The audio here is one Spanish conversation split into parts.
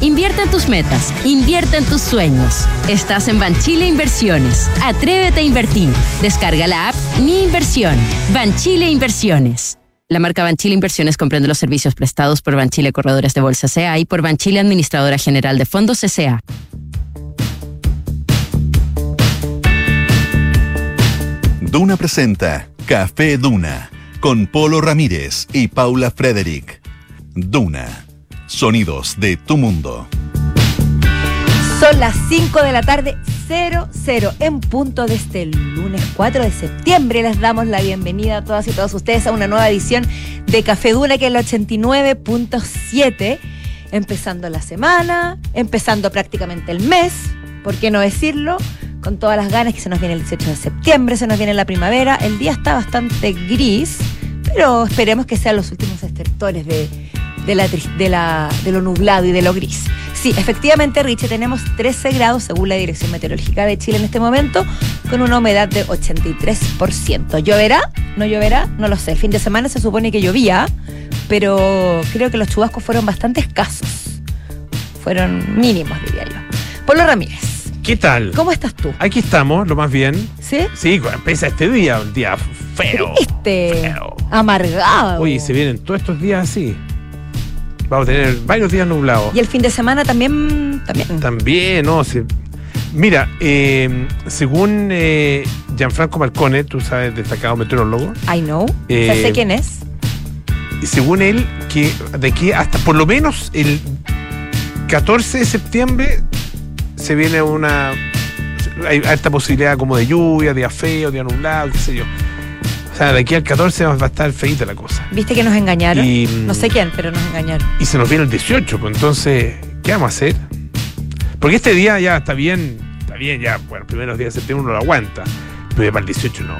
Invierte en tus metas, invierte en tus sueños. Estás en Banchile Inversiones. Atrévete a invertir. Descarga la app Mi Inversión. Banchile Inversiones. La marca Banchile Inversiones comprende los servicios prestados por Banchile Corredores de Bolsa CA y por Banchile Administradora General de Fondos CA. Duna presenta Café Duna con Polo Ramírez y Paula Frederick. Duna. Sonidos de tu mundo. Son las 5 de la tarde, 00 en punto de este lunes 4 de septiembre. Les damos la bienvenida a todas y todos ustedes a una nueva edición de Café Duna, que es el 89.7. Empezando la semana, empezando prácticamente el mes, ¿por qué no decirlo? Con todas las ganas que se nos viene el 18 de septiembre, se nos viene la primavera. El día está bastante gris, pero esperemos que sean los últimos estertores de, de, la, de, la, de lo nublado y de lo gris. Sí, efectivamente, Richie, tenemos 13 grados según la Dirección Meteorológica de Chile en este momento, con una humedad de 83%. ¿Lloverá? ¿No lloverá? No lo sé. El fin de semana se supone que llovía, pero creo que los chubascos fueron bastante escasos. Fueron mínimos, diría yo. Polo Ramírez. ¿Qué tal? ¿Cómo estás tú? Aquí estamos, lo más bien. ¿Sí? Sí, empieza este día, un día feo. Este. Feo. Amargado. Oye, se vienen todos estos días así. Vamos a tener varios días nublados. Y el fin de semana también. También. También, no, se- Mira, eh, según eh, Gianfranco Marcone, tú sabes, destacado meteorólogo, I know. Eh, O sea, sé quién es. según él, que de aquí hasta por lo menos el 14 de septiembre se viene una. Hay alta posibilidad como de lluvia, día feo, día nublado, qué sé yo. O sea, de aquí al 14 va a estar feita la cosa. ¿Viste que nos engañaron? Y- No sé quién, pero nos engañaron. Y se nos viene el 18, pues entonces, ¿qué vamos a hacer? Porque este día ya está bien, está bien, ya, bueno, primeros días de septiembre uno lo aguanta. Pero ya para el 18 no,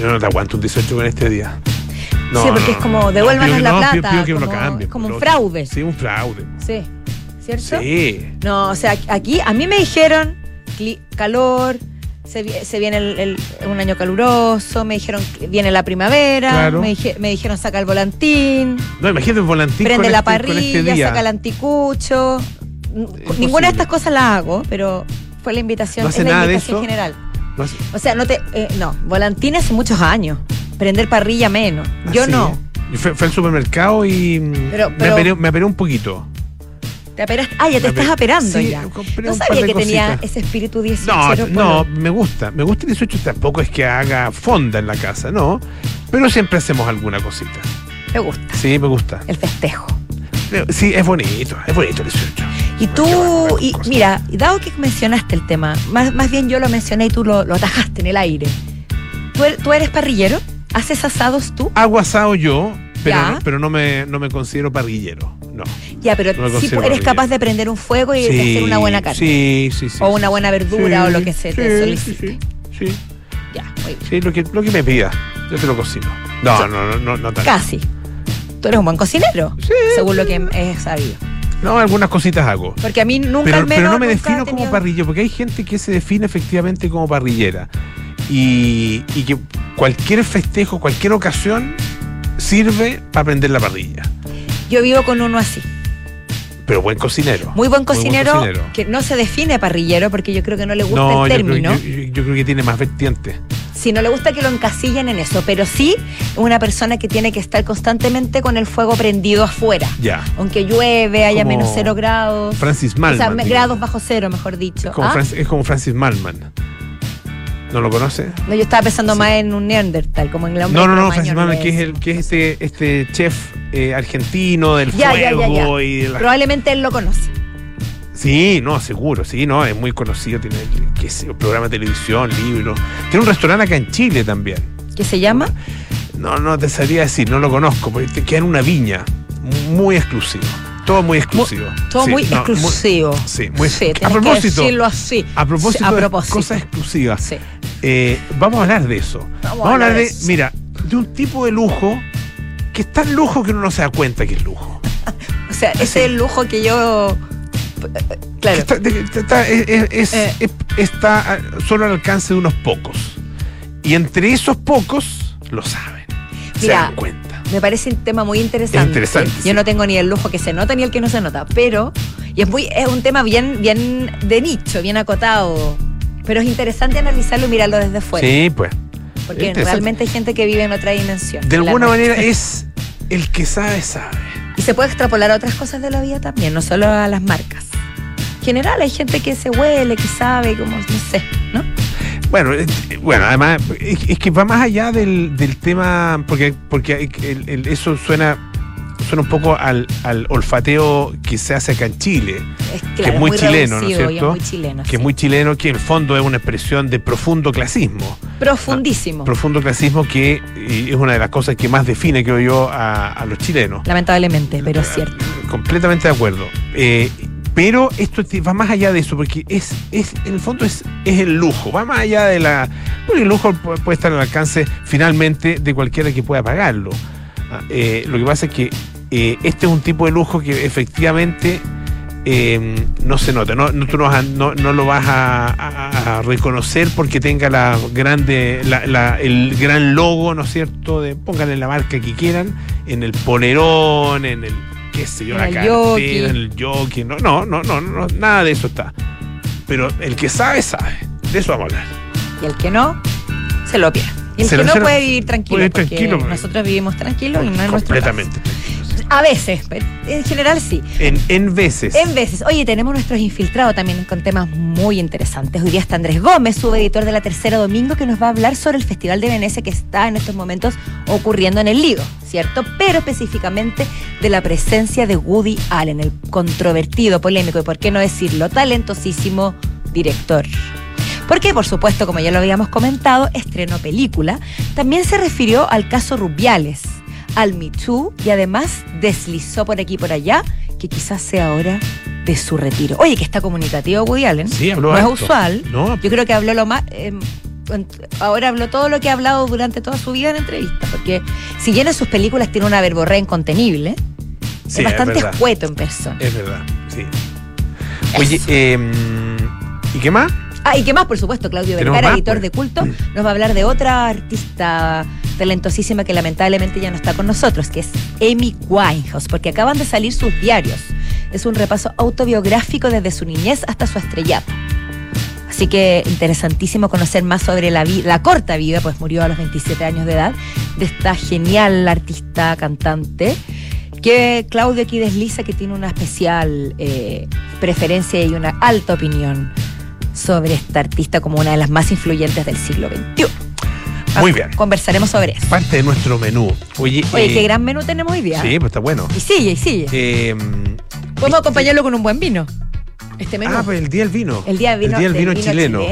yo no te aguanto un 18 con este día. No, sí, porque no, es como no, devuélvanos la plata. pido- pido que me lo como- cambien, como un lo- fraude. Sí, un fraude. Sí. ¿Cierto? Sí. No, o sea, aquí a mí me dijeron calor, se, vi- se viene el- el- un año caluroso, me dijeron que viene la primavera, Claro. me, dije- me dijeron saca el volantín, No, imagínate un volantín prende con la este- parrilla, este día. saca el anticucho. Ninguna de estas cosas las hago, pero fue la invitación, ¿No hace es la nada de invitación eso? general. No. O sea, no te. eh, no, volantín hace muchos años. Prender parrilla menos. Ah, Yo sí. no. Yo fui, fui al supermercado y Pero- me, pero- aperé, me aperé un poquito. Te aperas- Ah, ya te estás ape- aperando Sí, ya. No sabía que tenía ese espíritu 18. No, no, me gusta. Me gusta el 18, tampoco es que haga fonda en la casa, no. Pero siempre hacemos alguna cosita. Me gusta. Sí, me gusta. El festejo. Sí, es bonito, es bonito el 18. Y tú, y mira, dado que mencionaste el tema, más, más bien yo lo mencioné y tú lo, lo atajaste en el aire. ¿Tú, er- tú eres parrillero? ¿Haces asados tú? Hago asado yo, pero, no, pero no, me, no me considero parrillero. No. Ya, pero No sí eres capaz de prender un fuego y de hacer una buena carne. Sí, sí, sí. O una buena verdura o lo que se te sí, solicite. Sí, sí, sí. Ya, muy bien. Sí, lo que, lo que me pida. Yo te lo cocino. No, no, no, no, no tanto. Casi. Tú eres un buen cocinero, Sí. según lo que he sabido. No, algunas cositas hago. Porque a mí nunca Pero, al menos pero no me defino como parrillero, porque hay gente que se define efectivamente como parrillera. Y, y que cualquier festejo, cualquier ocasión sirve para prender la parrilla. Yo vivo con uno así. Pero buen cocinero. Muy buen cocinero, cocinero. que no se define parrillero porque yo creo que no le gusta No, el yo creo, término. yo- creo que tiene más vertientes. Si no le gusta que lo encasillen en eso, pero sí una persona que tiene que estar constantemente con el fuego prendido afuera. Ya. Aunque llueve, haya Como menos cero grados. Francis o sea, Malman. me- digo. grados bajo cero, mejor dicho. Es como, ¿Ah? Francis, es como Francis Malman. ¿No lo conoce? No, yo estaba pensando Sí. más en un Neandertal, como en el hombre No, no, no, Francis lo que es, el, que es este, este chef eh, argentino del Ya, ya, ya, fuego ya. y de la- Probablemente él lo conoce. Sí, no, seguro, sí, no, es muy conocido, tiene qué sé programa de televisión, libros. Tiene un restaurante acá en Chile también. ¿Qué se llama? No, no te sabría decir, no lo conozco, porque te queda en una viña, muy exclusivo. Todo muy exclusivo. Todo Sí, muy no, exclusivo. sí, muy Sí, A propósito, que decirlo así. a propósito, de cosas exclusivas, Sí. eh, vamos a hablar de eso. Vamos, a hablar de, eso. mira, de un tipo de lujo que es tan lujo que uno no se da cuenta que es lujo. O sea, ese es el lujo que yo. Claro. Está, de- está- es- es- es- Eh. es- está solo al alcance de unos pocos. Y entre esos pocos lo saben. se Mira, dan cuenta. Me parece un tema muy interesante. Es interesante, Yo sí. no tengo ni el lujo que se nota ni el que no se nota, pero Y es muy, es un tema bien, bien de nicho, bien acotado. Pero es interesante analizarlo y mirarlo desde fuera. Sí, pues. porque realmente hay gente que vive en otra dimensión. De alguna manera es el que sabe, sabe. Y se puede extrapolar a otras cosas de la vida también, no solo a las marcas. En general hay gente que se huele, que sabe, como, no sé, ¿no? Bueno, eh, bueno, además, es, que va más allá del, del tema, porque, porque el- el- eso suena, suena un poco al, al olfateo que se hace acá en Chile, Es, que es muy chileno, ¿no es y es cierto? muy chileno. que sí. es muy chileno, que en el fondo es una expresión de profundo clasismo. Profundísimo. Profundo clasismo que eh, es una de las cosas que más define, creo yo, a, a los chilenos. Lamentablemente, pero es cierto. Completamente de acuerdo. Eh, pero esto va más allá de eso, porque es, es en el fondo es, es el lujo, va más allá de la... Bueno, el lujo pu- puede estar al alcance finalmente de cualquiera que pueda pagarlo. Ah, eh, lo que pasa es que eh, este es un tipo de lujo que efectivamente eh, no se nota, no, tú no, no- no lo vas a, reconocer porque tenga la grande, la- el gran logo, ¿no es cierto? De, pónganle la marca que quieran, en el polerón, en el, qué sé yo, la el cartera, jockey. en el jockey, no, no, no, no, no, nada de eso está. Pero el que sabe, sabe. De eso vamos a hablar. Y el que no, se lo pierde. Y el Se que no puede vivir tranquilo, puede porque nosotros vivimos tranquilos y no es nuestro Completamente. A veces, en general sí. En, en veces. En veces. Oye, tenemos nuestros infiltrados también con temas muy interesantes. Hoy día está Andrés Gómez, subeditor de la Tercera Domingo, que nos va a hablar sobre el Festival de Venecia que está en estos momentos ocurriendo en el Lido, ¿cierto? Pero específicamente de la presencia de Woody Allen, el controvertido, polémico y, por qué no decirlo, talentosísimo director. Porque, por supuesto, como ya lo habíamos comentado, estrenó película. También se refirió al caso Rubiales, al Me Too y además deslizó por aquí y por allá que quizás sea hora de su retiro. Oye, que está comunicativo Woody Allen. Sí, habló no es usual. No, Yo creo que habló lo más. eh, ahora habló todo lo que ha hablado durante toda su vida en entrevistas. Porque si bien en sus películas tiene una verborrea incontenible, sí, es bastante verdad. escueto en persona. Es verdad, sí. Oye, eh, ¿y qué más? Ah, y qué más, por supuesto, Claudio Vergara, editor pues. de culto, nos va a hablar de otra artista talentosísima que lamentablemente ya no está con nosotros, que es Amy Winehouse, porque acaban de salir sus diarios. Es un repaso autobiográfico desde su niñez hasta su estrellato. Así que interesantísimo conocer más sobre la, la corta vida, pues murió a los 27 años de edad, de esta genial artista cantante, que Claudio aquí desliza que tiene una especial eh, preferencia y una alta opinión sobre esta artista como una de las más influyentes del siglo XXI. Muy bien. Conversaremos sobre eso. Parte de nuestro menú. Oye, Oye, eh, qué gran menú tenemos hoy día. Sí, pues está bueno. Y sigue, y sigue. Eh, Podemos acompañarlo con un buen vino. Este menú. ah, pues el día del vino. el día del vino, El día del del vino chileno.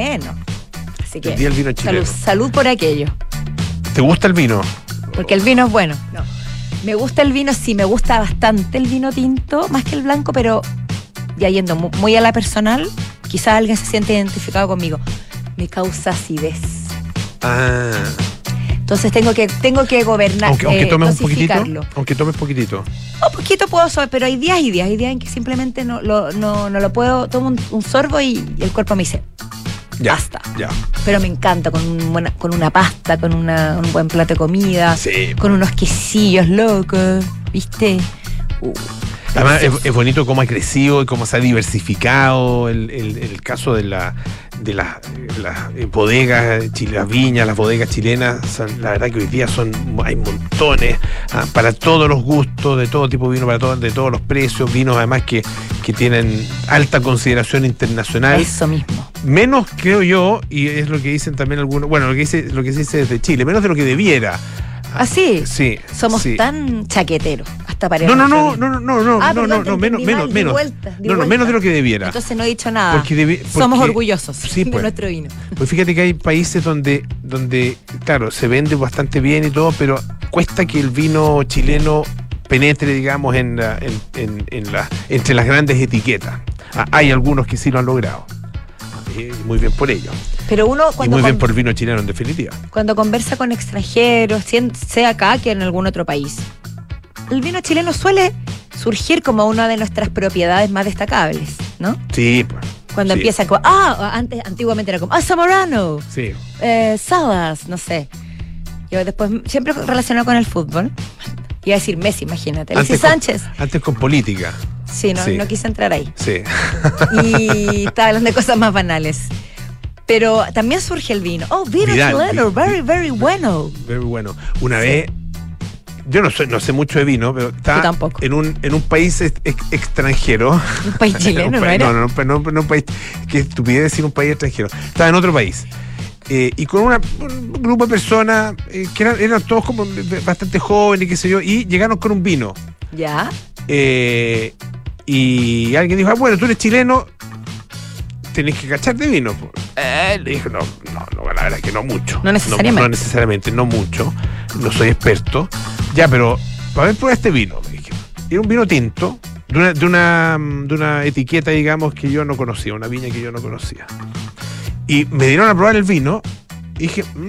Así que El día del vino chileno. salud, salud por aquello. ¿Te gusta el vino? Porque el vino es bueno. No. Me gusta el vino, sí, me gusta bastante el vino tinto, más que el blanco, pero ya yendo mu- muy a la personal, quizás alguien se siente identificado conmigo. Me causa acidez. Ah, Entonces tengo que, tengo que gobernar. aunque, aunque eh, tomes un poquitito. Aunque tomes poquitito. Un poquito puedo saber, pero hay días y días. Hay días en que simplemente no lo, no, no lo puedo. Tomo un, un sorbo y el cuerpo me dice, Ya. Basta. Ya. pero me encanta con, un buena- con una pasta, con una- un buen plato de comida, Sí. con unos quesillos locos, ¿viste? Uh, Además, es, bonito cómo ha crecido y cómo se ha diversificado el, el- el caso de la de las las, eh, bodegas, las viñas, las bodegas chilenas. la verdad que hoy día son hay montones ah, para todos los gustos, de todo tipo de vino, para todo, de todos los precios, vinos además que, que tienen alta consideración internacional. Eso mismo. Menos, creo yo, y es lo que dicen también algunos, bueno, lo que dice, lo que se dice desde Chile, menos de lo que debiera. Así. Sí. Somos sí. tan chaqueteros, hasta para No, no, no, no, no, no, Ah, no, perdón, no, no, menos, menos, di menos. vuelta, di no, no, menos de lo que debiera. Entonces no he dicho nada. Porque debi- Somos porque- orgullosos Sí, de pues. nuestro vino. Pues fíjate que hay países donde, donde, claro, se vende bastante bien y todo, pero cuesta que el vino chileno penetre, digamos, en, la- en, en- en la, entre las grandes etiquetas. Ah, hay algunos que sí lo han logrado. Y muy bien por ello. Pero uno Y cuando, muy bien por el vino chileno, en definitiva. cuando conversa con extranjeros, sea acá que en algún otro país, el vino chileno suele surgir como una de nuestras propiedades más destacables, ¿no? Sí, pues. Cuando sí, empieza como, ah, antes, antiguamente era como, ah, Zamorano, Sí. eh, Salas, no sé. Yo después, siempre relacionado con el fútbol, iba a decir Messi, imagínate, Alexis Sánchez. Antes con política. Sí, no, Sí. no quise entrar ahí. Sí. Y estaba hablando de cosas más banales. Pero también surge el vino. Oh, vino Vidal, chileno, vi- very, very bueno. Muy bueno. Una vez, yo no sé, no sé mucho de vino, pero tampoco. en un, en un país ex- ex- extranjero. Un país chileno, Un ¿no país- era? No, no, no, no, no un país. Qué estupidez decir un país extranjero. Estaba en otro país. Eh, y con una, un grupo de personas eh, que eran, eran todos como bastante jóvenes, qué sé yo, y llegaron con un vino. Ya. Eh, y alguien dijo, ah, bueno, tú eres chileno, tenés que cachar de vino. po". Eh, le dije, no, no, no, la verdad que no mucho. No necesariamente. No, necesariamente, no mucho. No soy experto. Ya, pero, para ver, prueba este vino, me dije. Era un vino tinto, de una, de una, de una etiqueta, digamos, que yo no conocía, una viña que yo no conocía. Y me dieron a probar el vino y dije, "Mm,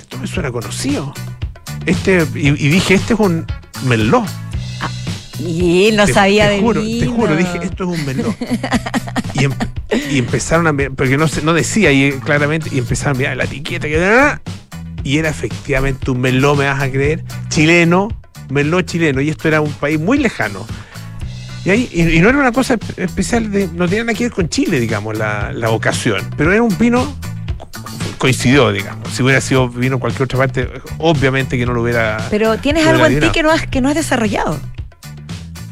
esto me suena conocido. Este, y, y dije, este es un meló. Y él no Te- sabía te de juro, vino. Te juro, dije, esto es un melón. y, em- y empezaron a porque no, no decía ahí claramente, y empezaron a mirar la etiqueta que y era efectivamente un melón, me vas a creer, chileno, melón chileno, y esto era un país muy lejano. Y, ahí, y, y no era una cosa espe- especial, de, no tenía nada que ver con Chile, digamos, la, la ocasión, pero era un vino, coincidió, digamos. Si hubiera sido vino en cualquier otra parte, obviamente que no lo hubiera... Pero tienes No algo en ti que no has, que no has desarrollado.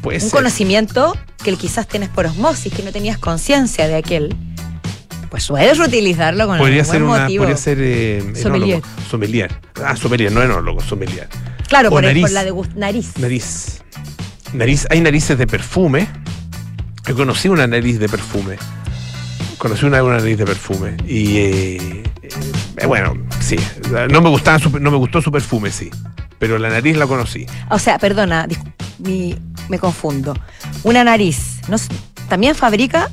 puede Un ser. conocimiento que quizás tienes por osmosis, que no tenías conciencia de aquel. Pues puedes utilizarlo con Podría algún ser, buen una, motivo. podría ser eh, Sommelier. enólogo. Sommelier. Ah, sommelier, no enólogo, sommelier. Claro, o por, el- nariz. por la de nariz. Nariz. Nariz. Hay narices de perfume. Yo conocí una nariz de perfume. Conocí una, una nariz de perfume. Y eh, eh, bueno, sí. No me gustaba su- no me gustó su perfume, sí. Pero la nariz la conocí. O sea, perdona, mi- me confundo. Una nariz, ¿no, s- ¿también fabrica?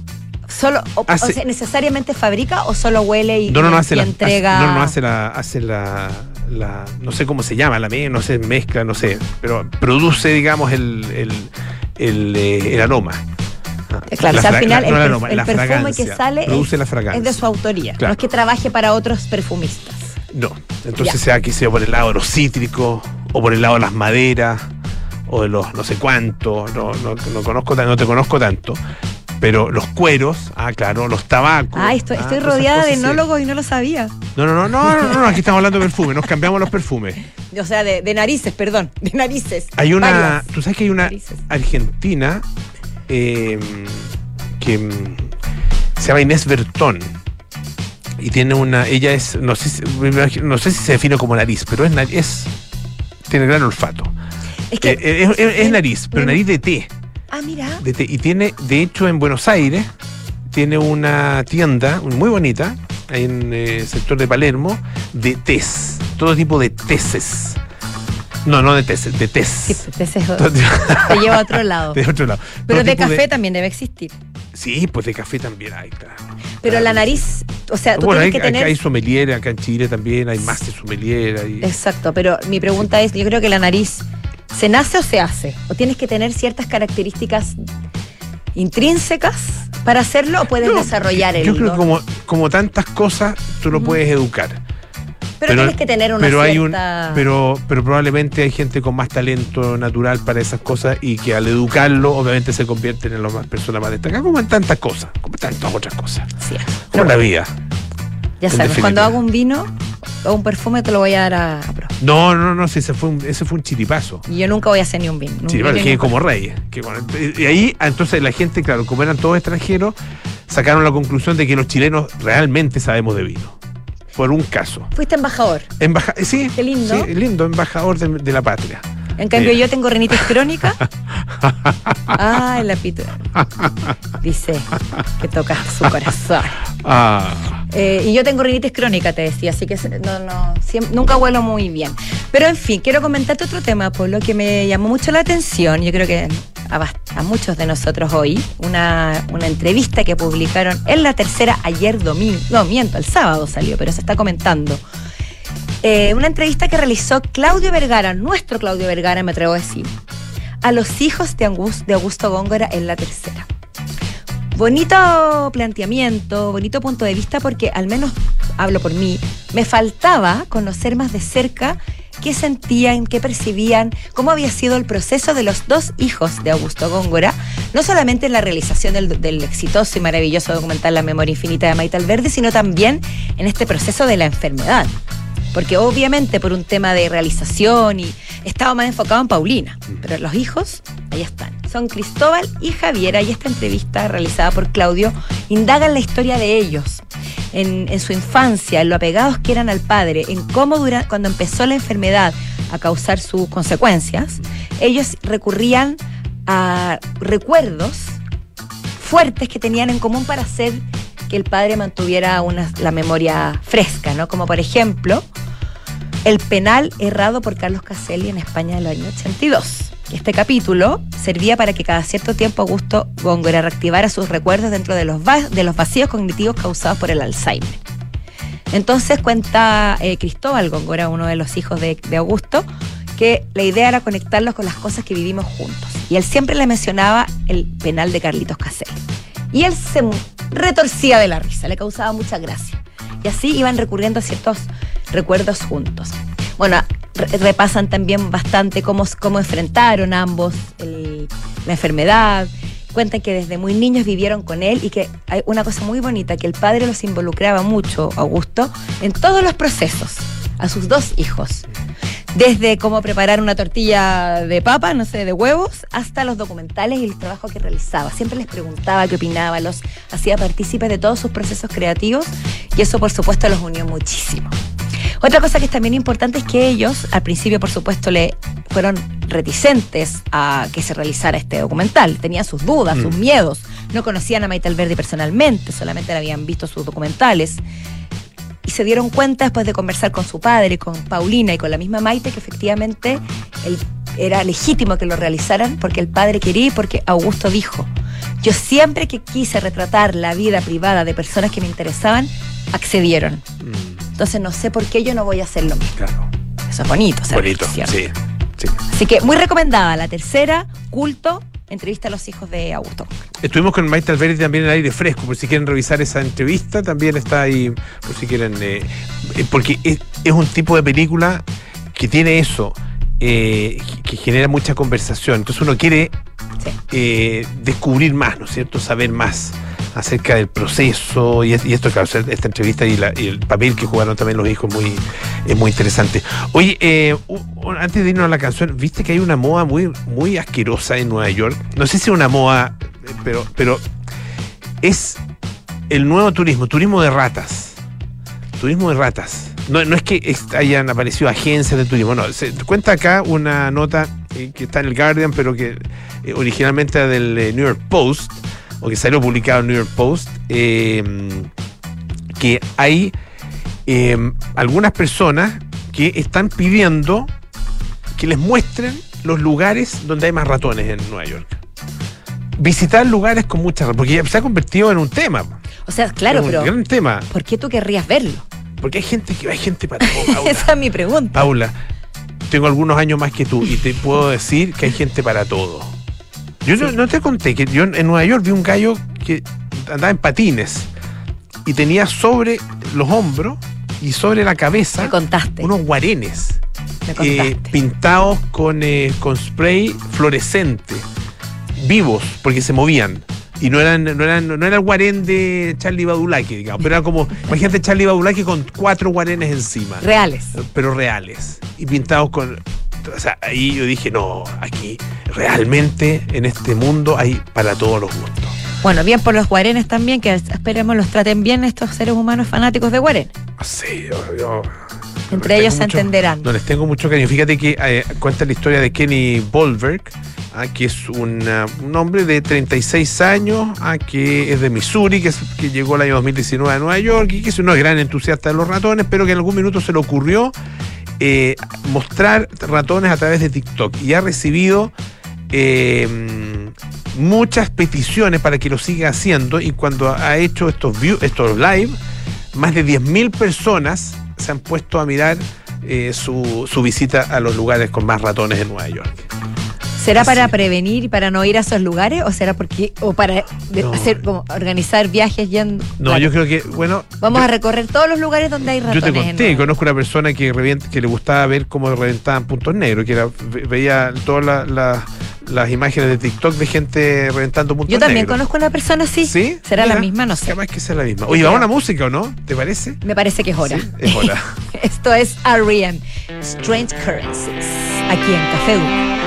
Solo, o, sea, ¿Necesariamente fabrica o solo huele y, No, no, no hace y la. entrega? hace- no, no hace la. Hace la, la- no sé cómo se llama, la no sé, mezcla, no sé. Pero produce, digamos, el, el, el, el aroma. Claro, La o sea, al final la- el, no el per- aroma, el la perfume que sale Produce es, la fragancia. es de su autoría. Claro. No es que trabaje para otros perfumistas. No. Entonces sea que sea por el lado de los cítricos, o por el lado de las maderas, o de los no sé cuánto, no, no, no conozco no te conozco tanto. Pero los cueros, ah, claro, los tabacos. Ah, estoy, ah, estoy esas rodeada de enólogos y no lo sabía. No, no, no, no, no, no, aquí estamos hablando de perfume, nos cambiamos los perfumes. O sea, de, de narices, perdón, de narices. Hay una, Varias. tú sabes que hay una Narices. argentina eh, que mm, se llama Inés Bertón y tiene una, ella es, no sé, si- me imagino- no sé si se define como nariz, pero es, nariz, es tiene gran olfato. Es que, Eh, eh, es, es- es nariz, pero nariz de té, ah, mira. de. Y tiene, de hecho, en Buenos Aires, tiene una tienda muy bonita, ahí en eh, el sector de Palermo, de tés, todo tipo de teses. No, no de tés, de tés. Sí, es- tipo- te lleva a otro lado. de otro lado. Pero Todo de café también debe existir. Sí, pues de café también hay, claro. Pero Claro. la nariz, o sea, tú Bueno, hay, tienes que hay- tener. hay sommelier acá en Chile también, hay más de sommelier. Hay... Exacto, pero mi pregunta es, yo creo que la nariz, ¿se nace o se hace? ¿O tienes que tener ciertas características intrínsecas para hacerlo o puedes No, desarrollar el Yo creo que como, como tantas cosas, tú lo puedes educar. Pero, tienes que tener una pero hay un cierta... pero pero probablemente hay gente con más talento natural para esas cosas y que al educarlo obviamente se convierten en las más personas más destacadas como en tantas cosas como en tantas otras cosas Sí, como en la vida ya sabes, definitiva. cuando hago un vino o un perfume te lo voy a dar a, a prueba. no no no ese fue un, ese fue un chiripazo Y yo nunca voy a hacer ni un vino. un chiripazo que como rey que bueno, y ahí entonces la gente claro como eran todos extranjeros sacaron la conclusión de que los chilenos realmente sabemos de vino por un caso Fuiste embajador. Embaja sí, Qué lindo. sí, lindo embajador de, de la patria En cambio, Mira. yo tengo rinitis crónica. Ay, la pito. Dice que tocas su corazón. ah Eh, y yo tengo rinitis crónica, te decía, así que no, no, nunca huelo muy bien. Pero en fin, quiero comentarte otro tema, Polo, que me llamó mucho la atención. Yo creo que a, a muchos de nosotros hoy, una, una entrevista que publicaron en la tercera ayer domingo, no, miento, el sábado salió, pero se está comentando. Eh, una entrevista que realizó Claudio Vergara, nuestro Claudio Vergara, me atrevo a decir, a los hijos de Augusto, Góngora en la tercera. Bonito planteamiento, bonito punto de vista, porque al menos hablo por mí, me faltaba conocer más de cerca qué sentían, qué percibían, cómo había sido el proceso de los dos hijos de Augusto Góngora, no solamente en la realización del, del exitoso y maravilloso documental La memoria infinita de Maite Alberdi, sino también en este proceso de la enfermedad. Porque obviamente por un tema de realización y estaba más enfocado en Paulina, pero los hijos, ahí están. Son Cristóbal y Javiera y esta entrevista realizada por Claudio. Indaga en la historia de ellos, en, en su infancia, en lo apegados que eran al padre, en cómo dura, cuando empezó la enfermedad a causar sus consecuencias, ellos recurrían a recuerdos fuertes que tenían en común para hacer que el padre mantuviera una, la memoria fresca, ¿no? Como por ejemplo, el penal errado por Carlos Caselli en España del año 82. Este capítulo servía para que cada cierto tiempo Augusto Góngora reactivara sus recuerdos dentro de los, vacíos cognitivos causados por el Alzheimer. Entonces cuenta eh, Cristóbal Góngora, uno de los hijos de, de Augusto, que la idea era conectarlos con las cosas que vivimos juntos. Y él siempre le mencionaba el penal de Carlitos Caselli. Y él se retorcía de la risa, le causaba mucha gracia. Y así iban recurriendo a ciertos recuerdos juntos. Bueno, re- repasan también bastante cómo, cómo enfrentaron ambos la enfermedad. Cuentan que desde muy niños vivieron con él y que hay una cosa muy bonita, que el padre los involucraba mucho, Augusto, en todos los procesos, a sus dos hijos. Desde cómo preparar una tortilla de papa, no sé, de huevos, hasta los documentales y el trabajo que realizaba. Siempre les preguntaba qué opinaba, los hacía partícipes de todos sus procesos creativos y eso por supuesto los unió muchísimo. Otra cosa que es también importante es que ellos, al principio por supuesto, le fueron reticentes a que se realizara este documental. Tenían sus dudas, sus miedos. No conocían a Maite Alberdi personalmente, solamente le habían visto sus documentales y se dieron cuenta después de conversar con su padre, con Paulina y con la misma Maite que efectivamente el- era legítimo que lo realizaran porque el padre quería y porque Augusto dijo, yo siempre que quise retratar la vida privada de personas que me interesaban, accedieron. Entonces no sé por qué yo no voy a hacer lo mismo. Claro. Eso es bonito, ser Bonito. Sí. sí. Así que muy recomendada. La tercera, culto, entrevista a los hijos de Augusto. Estuvimos con Maite Alberti también en aire fresco, por si quieren revisar esa entrevista, también está ahí, por si quieren. eh, eh, porque es, es un tipo de película que tiene eso, eh, que- que genera mucha conversación. Entonces uno quiere Sí. eh, descubrir más, ¿no es cierto? Saber más acerca del proceso y, y esto, claro, esta entrevista y, la- y el papel que jugaron también los hijos muy, es muy interesante. Oye, eh, antes de irnos a la canción, viste que hay una moda muy, muy asquerosa en Nueva York. No sé si es una moda, eh, pero, pero es el nuevo turismo, turismo de ratas. Turismo de ratas. No, no es que hayan aparecido agencias de turismo, no. Se cuenta acá una nota eh, que está en el Guardian, pero que originalmente era del New York Post, o que salió publicado en New York Post, eh, que hay eh, algunas personas que están pidiendo que les muestren los lugares donde hay más ratones en Nueva York. Visitar lugares con muchas ratones, porque ya se ha convertido en un tema. O sea, claro, un pero gran tema. ¿por qué tú querrías verlo? Porque hay gente que hay gente para todo, Paula. Esa es mi pregunta. Paula, tengo algunos años más que tú y te puedo decir que hay gente para todo. Yo no, no te conté que yo en Nueva York vi un gallo que andaba en patines y tenía sobre los hombros y sobre la cabeza contaste. unos guarenes eh, pintados con, eh, con spray fluorescente, vivos, porque se movían. Y no eran, no eran, no era el guarén de Charlie Badulaki, digamos, pero era como, imagínate Charlie Badulaki con cuatro guarenes encima Reales. pero reales y pintados con o sea, ahí yo dije, no, aquí realmente en este mundo hay para todos los gustos. Bueno, bien por los guarenes también, que esperemos los traten bien estos seres humanos fanáticos de guaren. Sí, yo, yo- Entre ellos se entenderán. No les tengo mucho cariño. Fíjate que eh, cuenta la historia de Kenny Bolberg, ah, que es una- un hombre de 36 años, ah, que es de Missouri, que, es- que llegó el año 2019 a Nueva York y que es un gran entusiasta de los ratones, pero que en algún minuto se le ocurrió eh, mostrar ratones a través de TikTok y ha recibido eh, muchas peticiones para que lo siga haciendo y cuando ha hecho estos, estos live, más de 10.000 personas se han puesto a mirar eh, su, su visita a los lugares con más ratones en Nueva York. ¿Será Así para prevenir y para no ir a esos lugares o será porque o para No. hacer como organizar viajes yendo? No, Claro. yo creo que, bueno. Vamos yo- a recorrer todos los lugares donde hay Yo ratones. te en conté, Nueva- conozco una persona que, revient- que le gustaba ver cómo reventaban puntos negros, que era, veía todas la- la- las imágenes de TikTok de gente reventando puntos Yo también negros. conozco una persona así. ¿Sí? ¿Será la misma? No sé. Capaz que sea la misma. Oye, vamos a una música o no? ¿Te parece? Me parece que es hora. Sí, es hora. Esto es R.E.M. Strange Currencies. Aquí en Café Duna.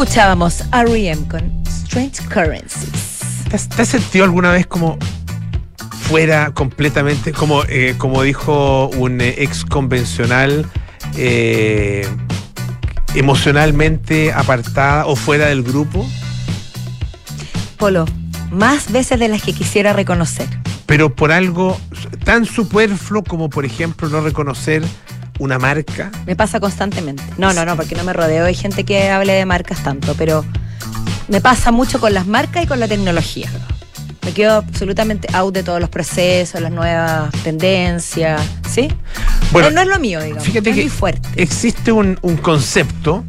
Escuchábamos R.E.M. con Strange Currencies. ¿Te has, te has sentido alguna vez como fuera completamente, como, eh, como dijo un eh, ex convencional, eh, emocionalmente apartada o fuera del grupo? Polo, más veces de las que quisiera reconocer. Pero por algo tan superfluo como, por ejemplo, no reconocer una marca. Me pasa constantemente. No, no, no, porque no me rodeo de gente que hable de marcas tanto, pero me pasa mucho con las marcas y con la tecnología. Me quedo absolutamente out de todos los procesos, las nuevas tendencias, ¿sí? Bueno, Eh, no es lo mío, digamos. Fíjate no que es mi fuerte. existe un, un concepto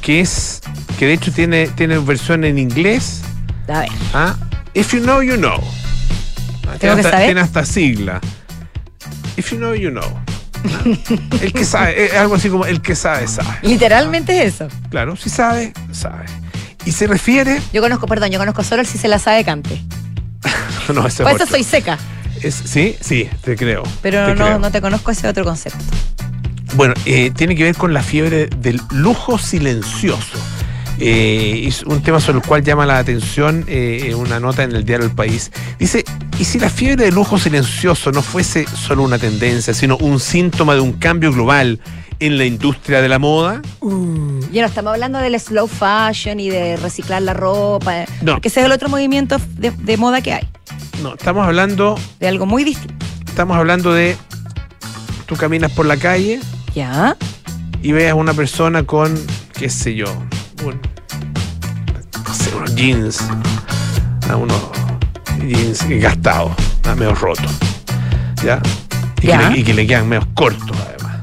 que es que de hecho tiene, tiene versión en inglés, A ver. ¿Ah? If you know, you know. Tiene hasta sigla. If you know, you know. El que sabe, es algo así como el que sabe, sabe. Literalmente es eso. Claro, si sabe, sabe. Y se refiere. Yo conozco, perdón, yo conozco solo el si se la sabe cante. No, ese es Por eso soy seca, Es- sí, sí, te creo. pero te no, creo. no te conozco ese otro concepto. Bueno, eh, tiene que ver con la fiebre del lujo silencioso. Eh, es un tema sobre el cual llama la atención eh, una nota en el diario El País. Dice, ¿y si la fiebre del lujo silencioso no fuese solo una tendencia, sino un síntoma de un cambio global en la industria de la moda? Ya no estamos hablando del slow fashion y de reciclar la ropa, No. porque ese es el otro movimiento de, de moda que hay, No, estamos hablando, de algo muy distinto. estamos hablando de tú caminas por la calle ¿Ya? y ves a una persona con, qué sé yo, jeans, a unos jeans gastados, a medio rotos, ¿ya? Y, Ya. Que le, y que le quedan medio cortos además.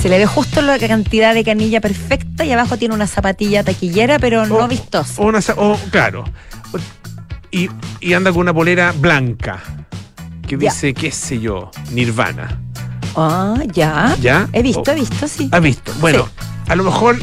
Se le ve justo la cantidad de canilla perfecta y abajo tiene una zapatilla taquillera, pero no O- vistosa. O una, o, claro, y, y anda con una polera blanca que Ya. dice, qué sé yo, Nirvana, Ah, ya. ¿ya? He visto, he visto, sí. ¿Has visto? Bueno, a lo mejor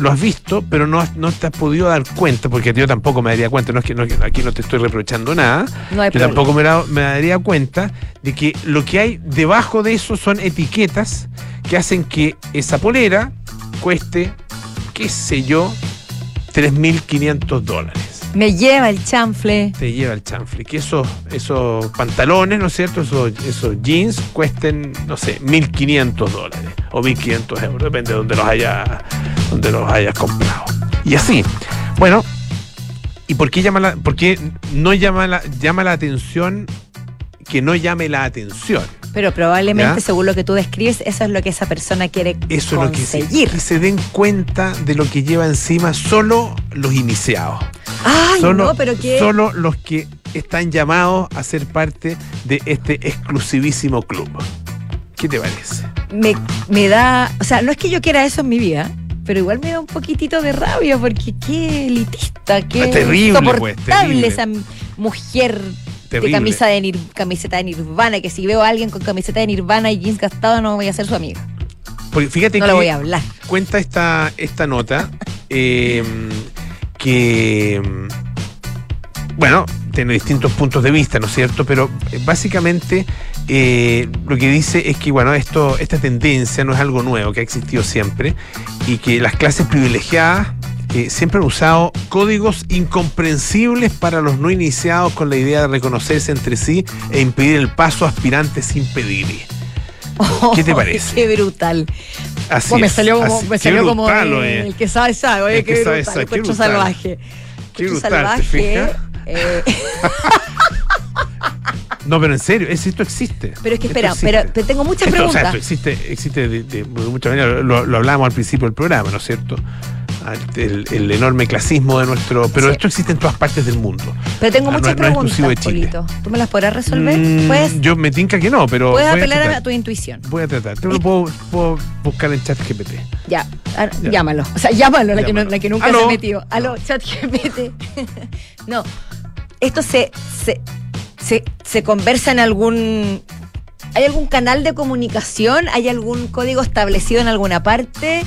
lo has visto, pero no, has- no te has podido dar cuenta, porque yo tampoco me daría cuenta, no es que no- aquí no te estoy reprochando nada, No yo tampoco me, me daría cuenta de que lo que hay debajo de eso son etiquetas que hacen que esa polera cueste, qué sé yo, 3.500 dólares. Me lleva el chanfle. Te lleva el chanfle. Que esos, esos pantalones, ¿no es cierto? Esos, esos jeans cuesten, no sé, 1.500 dólares o 1.500 euros, depende de donde los, haya, donde los hayas comprado. Y así. Bueno, ¿y por qué, llama la, por qué no llama la, llama la atención que no llame la atención? Pero probablemente, ¿Ya? según lo que tú describes, eso es lo que esa persona quiere Eso es lo que conseguir. que se den cuenta de lo que lleva encima solo los iniciados. Ay, solo, no, pero que. solo los que están llamados a ser parte de este exclusivísimo club. ¿Qué te parece? me, me da, o sea, no es que yo quiera eso en mi vida, pero igual me da un poquitito de rabia porque qué elitista, qué terrible, pues, insoportable terrible. esa mujer Terrible. de camisa de Nir- camiseta de Nirvana, que si veo a alguien con camiseta de Nirvana y jeans gastados no voy a ser su amiga. Porque fíjate No que le voy a hablar. cuenta esta, esta nota eh, que, bueno, tiene distintos puntos de vista, ¿no es cierto? Pero eh, básicamente eh, lo que dice es que, bueno, esto, esta tendencia no es algo nuevo, que ha existido siempre, y que las clases privilegiadas eh, siempre han usado códigos incomprensibles para los no iniciados con la idea de reconocerse entre sí e impedir el paso a aspirantes sin pedir. ¿Qué te parece? qué brutal. Así Oh, me salió como, así- me salió como brutal, el, que sabe sabe, oye, El que qué sabe brutal, sabe, qué brutal. salvaje. Qué brutal, ¿te fijas? eh, No, pero en serio, es- esto existe. pero es que espera, pero, pero tengo muchas Esto, o sea, preguntas. esto existe, existe de, de- de muchas maneras. Lo, lo hablábamos al principio del programa, ¿no es cierto? Ah, El, el enorme clasismo de nuestro. Pero Sí. esto existe en todas partes del mundo. Pero tengo Ah, no muchas no es preguntas, exclusivo de Chile. Polito. ¿Tú me las podrás resolver? Mm, ¿Puedes, Yo me tinca que no, pero. puedes a apelar a, tu intuición? Voy a tratar. Te lo puedo, puedo buscar en chat GPT. Ya, ah, Ya. llámalo. O sea, llámalo, la que, no- Llámalo. la que nunca Aló. se metió. Aló, chat GPT. no, esto se, se, se, se conversa en algún... ¿Hay algún canal de comunicación? ¿Hay algún código establecido en alguna parte?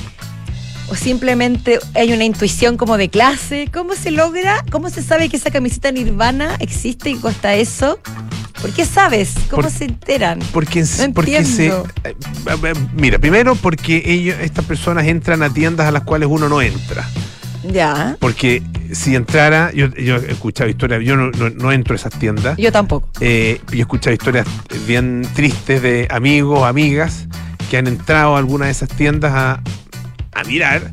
¿O simplemente hay una intuición como de clase? ¿Cómo se logra? ¿Cómo se sabe que esa camiseta Nirvana existe y cuesta eso? ¿Por qué sabes? ¿Cómo Por- se enteran? Porque, No porque se. entiendo. eh, eh, Mira, primero porque ellos, estas personas entran a tiendas a las cuales uno no entra. Ya, Porque si entrara, yo, yo he escuchado historias, yo no, no- no entro a esas tiendas. yo tampoco. Eh, yo he escuchado historias bien tristes de amigos, amigas que han entrado a alguna de esas tiendas a, a mirar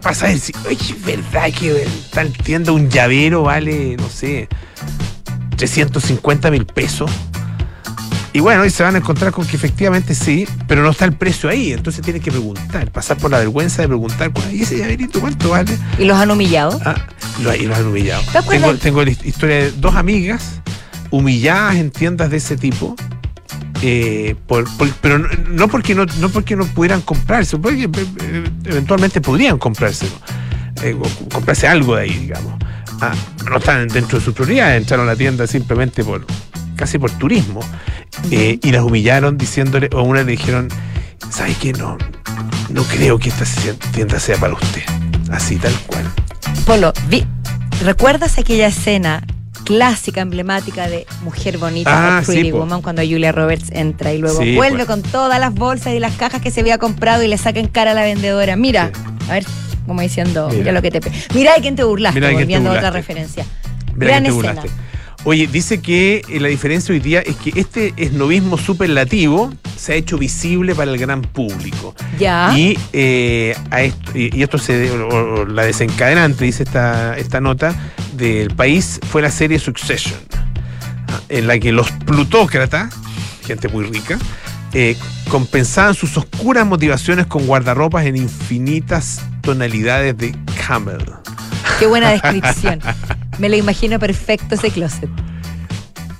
para saber si, oye, es verdad que en tal tienda un llavero vale, no sé, 350 mil pesos. Y bueno, y se van a encontrar con que efectivamente sí, pero no está el precio ahí. Entonces tienen que preguntar, pasar por la vergüenza de preguntar, ¿y ese llaverito cuánto vale? ¿Y los han humillado? Ah, lo, ahí los han humillado. Tengo, tengo la his- historia de dos amigas humilladas en tiendas de ese tipo. eh, por- por- pero no, no porque no, no porque no pudieran comprarse, porque eh, eventualmente podrían comprárselo, eh, o comprarse algo de ahí, digamos. ah, no están dentro de sus prioridades, entraron a la tienda simplemente por casi por turismo eh, y las humillaron diciéndole, o a una le dijeron, ¿sabes qué? No, no creo que esta tienda sea para usted. Así tal cual. Polo, vi- ¿recuerdas aquella escena clásica, emblemática de Mujer Bonita Ah, Pretty sí. Woman cuando Julia Roberts entra y luego Sí, vuelve pues. con todas las bolsas y las cajas que se había comprado y le saca en cara a la vendedora? Mira, a ver, como diciendo, mira, Mira. lo que te... Mira de quién te burlaste, Mira volviendo a otra referencia. Mira Gran escena. burlaste. Oye, dice que eh, la diferencia hoy día es que este esnovismo superlativo se ha hecho visible para el gran público. Ya. Y, eh, a esto, y, y esto se o- o la desencadenante, dice esta, esta nota, del país fue la serie Succession, en la que los plutócratas, gente muy rica, eh, compensaban sus oscuras motivaciones con guardarropas en infinitas tonalidades de camel. Qué buena descripción. Me lo imagino perfecto ese closet.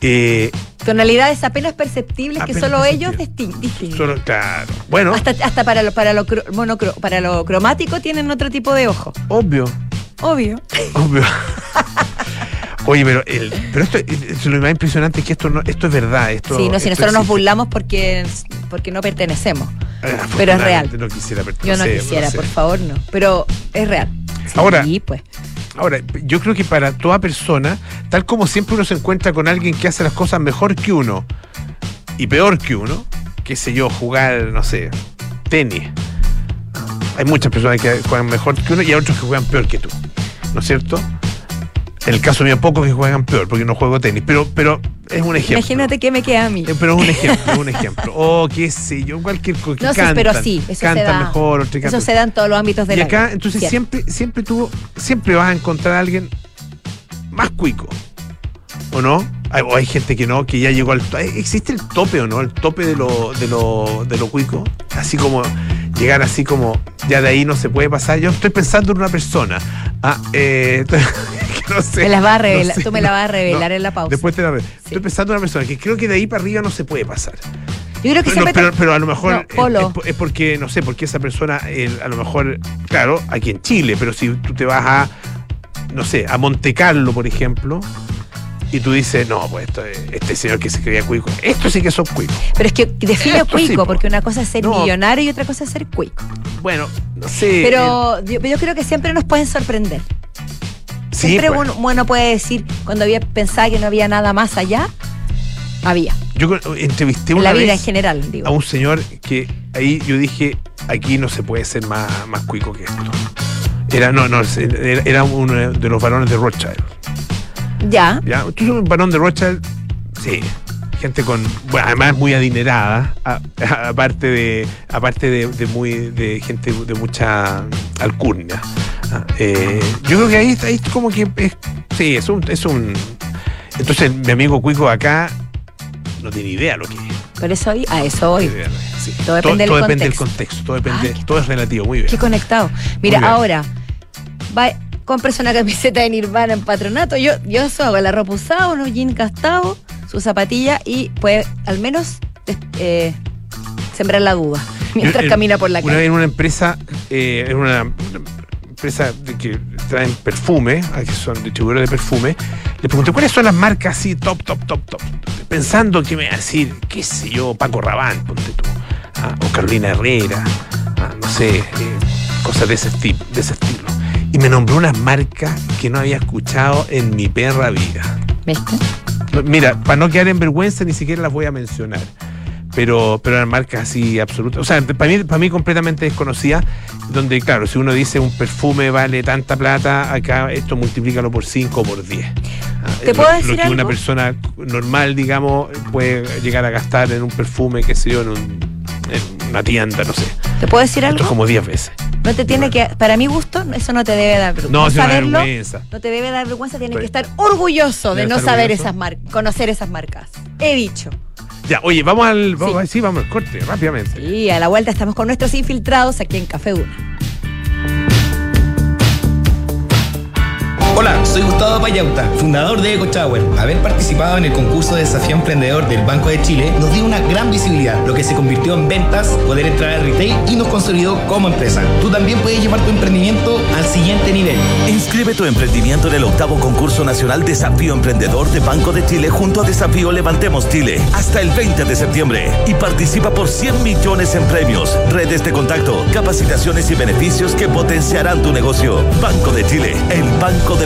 Eh, Tonalidades apenas perceptibles que solo ellos distinguen. solo- claro. Bueno, Hasta, hasta para lo, para, lo cro- monocro- para lo cromático tienen otro tipo de ojo. obvio, Obvio. obvio. Oye, pero, el, pero esto, es lo más impresionante es que esto no, esto es verdad. Esto, sí, no, si esto nosotros nos burlamos porque, porque no pertenecemos. Ah, pero es real. No quisiera Yo no pertenecer, quisiera, sé. por favor, no. Pero es real. Sí, Ahora- pues. Ahora, yo creo que para toda persona, tal como siempre uno se encuentra con alguien que hace las cosas mejor que uno y peor que uno, qué sé yo, jugar, no sé, tenis. Hay muchas personas que juegan mejor que uno y hay otros que juegan peor que tú, ¿no es cierto? En el caso mío, pocos que juegan peor porque no juego tenis, pero, pero es un ejemplo. Imagínate qué me queda a mí. Eh, Pero es un ejemplo, es un ejemplo. O qué sé yo, cualquier cosa. que No, cantan, pero sí, eso se da. mejor, otros Eso cantan- se da en todos los ámbitos de y la acá, vida. entonces Cierto. siempre, siempre tú, siempre vas a encontrar a alguien más cuico. ¿O no? Hay- O hay gente que no, que ya llegó al to- ¿Existe el tope o no? El tope de lo, de lo, de lo cuico. Así como llegar así como, ya de ahí no se puede pasar. Yo estoy pensando en una persona. Ah, eh, que no sé. Me las vas a no revelar, sé, tú me la vas a revelar en la pausa. Después te la re- Estoy pensando en una persona que creo que de ahí para arriba no se puede pasar. Yo creo que siempre pero, te- pero a lo mejor Polo. es, po- es porque, no sé, porque esa persona, a lo mejor, claro, aquí en Chile, pero si tú te vas a, no sé, a Monte Carlo, por ejemplo, y tú dices, no, pues esto, es- este señor que se creía cuico, esto sí que son cuicos. Pero es que define Esto sí, cuico, po. porque una cosa es ser No. millonario y otra cosa es ser cuico. Bueno, no sé. Pero yo, yo creo que siempre nos pueden sorprender. Sí, Siempre pues, uno, uno puede decir, cuando había pensado que no había nada más allá, había. yo entrevisté En una la vida en general, digo. a un señor que ahí yo dije, aquí no se puede ser más, más cuico que esto. Era, no, no, era, uno de los varones de Rothschild. Ya. ¿Ya? Tú eres un varón de Rothschild, sí. Gente con, bueno, además muy adinerada, aparte de, aparte de, de muy, de gente de mucha alcurnia. Ah, eh, yo creo que ahí, ahí como que, es- sí, es un, es un, entonces mi amigo Cuico acá no tiene idea lo que es. Por eso hoy, a eso hoy. Sí. Todo depende del todo depende del contexto. todo depende, Ay, todo es relativo, muy bien. Qué conectado. Mira, ahora, va, compres una camiseta de Nirvana en patronato. Yo, yo eso hago, la ropa usada, unos jeans gastados, su zapatilla y puede al menos eh, sembrar la duda mientras Yo, camina por la Una calle. vez en una empresa, eh, en una empresa de que traen perfume, que son distribuidores de perfume, le pregunté cuáles son las marcas así top, top, top, top. Pensando que me iba a decir, qué sé yo, Paco Rabanne, ponte tú, ah, o Carolina Herrera, ah, no sé, eh, cosas de ese, esti- de ese estilo. Y me nombró unas marcas que no había escuchado en mi perra vida. ¿Viste? Mira, para no quedar en vergüenza, ni siquiera las voy a mencionar. Pero, pero eran marcas así absolutas. O sea, para mí, para mí completamente desconocida. Donde, claro, si uno dice un perfume vale tanta plata, acá esto multiplícalo por 5 o por 10. Ah, ¿Te es puedo lo, decir lo que una persona normal, digamos, puede llegar a gastar en un perfume, qué sé yo, en, un- en una tienda, no sé. ¿Te puedo decir algo? como 10 veces. No te tiene que, para mi gusto, eso no te debe dar vergüenza. No, es una saberlo, vergüenza. no te debe dar vergüenza, tienes que estar orgulloso de no saber orgulloso. esas marcas, conocer esas marcas. He dicho. Ya, oye, vamos al. Vamos, Sí. sí, vamos al corte, rápidamente. Y a la vuelta estamos con nuestros infiltrados aquí en Café Duna. Hola, soy Gustavo Payauta, fundador de EcoChower. Haber participado en el concurso de desafío emprendedor del Banco de Chile nos dio una gran visibilidad, lo que se convirtió en ventas, poder entrar al retail y nos consolidó como empresa. Tú también puedes llevar tu emprendimiento al siguiente nivel. Inscribe tu emprendimiento en el octavo concurso nacional Desafío Emprendedor de Banco de Chile junto a Desafío Levantemos Chile hasta el 20 de septiembre y participa por 100 millones en premios, redes de contacto, capacitaciones y beneficios que potenciarán tu negocio. Banco de Chile, el banco de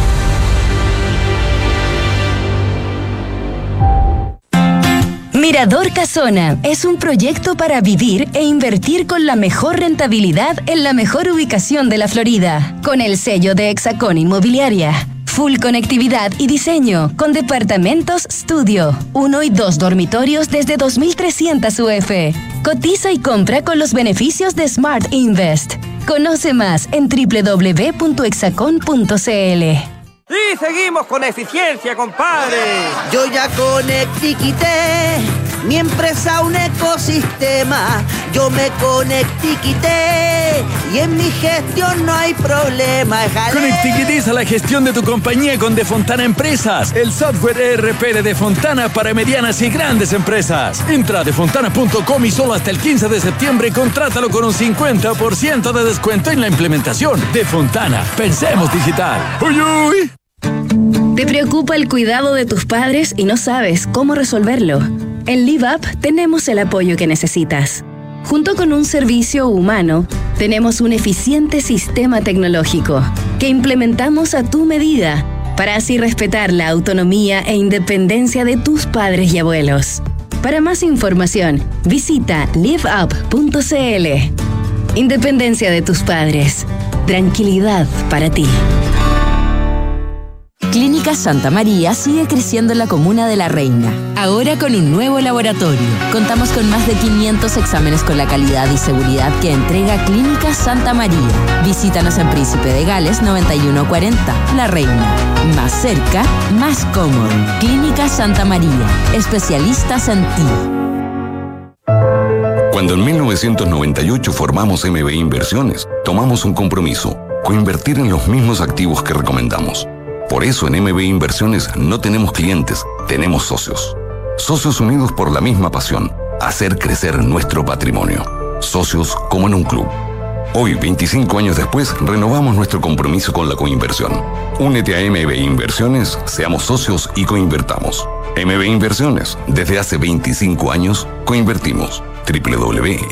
Mirador Casona es un proyecto para vivir e invertir con la mejor rentabilidad en la mejor ubicación de la Florida, con el sello de Hexacón Inmobiliaria. Full conectividad y diseño, con departamentos estudio, uno y dos dormitorios desde 2.300 UF. Cotiza y compra con los beneficios de Smart Invest. Conoce más en www.exacon.cl. Y seguimos con eficiencia, compadre. Yo ya conectiquité mi empresa un ecosistema. Yo me conectiquité y en mi gestión no hay problema. Conectiquitiza la gestión de tu compañía con Defontana Empresas, el software ERP de Defontana para medianas y grandes empresas. Entra a defontana.com y solo hasta el 15 de septiembre contrátalo con un 50% de descuento en la implementación. Defontana, pensemos digital. ¡Uy, uy! ¿Te preocupa el cuidado de tus padres y no sabes cómo resolverlo? En Live Up tenemos el apoyo que necesitas. Junto con un servicio humano, tenemos un eficiente sistema tecnológico que implementamos a tu medida para así respetar la autonomía e independencia de tus padres y abuelos. Para más información, visita liveup.cl. Independencia de tus padres. Tranquilidad para ti. Clínica Santa María sigue creciendo en la comuna de La Reina, ahora con un nuevo laboratorio. Contamos con más de 500 exámenes con la calidad y seguridad que entrega Clínica Santa María. Visítanos en Príncipe de Gales 9140, La Reina. Más cerca, más cómodo. Clínica Santa María, especialistas en ti. Cuando en 1998 formamos MB Inversiones, tomamos un compromiso, coinvertir en los mismos activos que recomendamos. Por eso en MB Inversiones no tenemos clientes, tenemos socios. Socios unidos por la misma pasión, hacer crecer nuestro patrimonio. Socios como en un club. Hoy, 25 años después, renovamos nuestro compromiso con la coinversión. Únete a MB Inversiones, seamos socios y coinvertamos. MB Inversiones, desde hace 25 años, coinvertimos. www.mbi.cl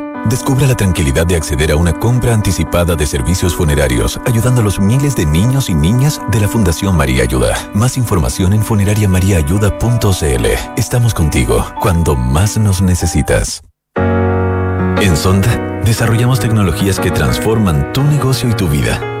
Descubra la tranquilidad de acceder a una compra anticipada de servicios funerarios, ayudando a los miles de niños y niñas de la Fundación María Ayuda. Más información en funerariamariaayuda.cl. Estamos contigo cuando más nos necesitas. En Sonda, desarrollamos tecnologías que transforman tu negocio y tu vida,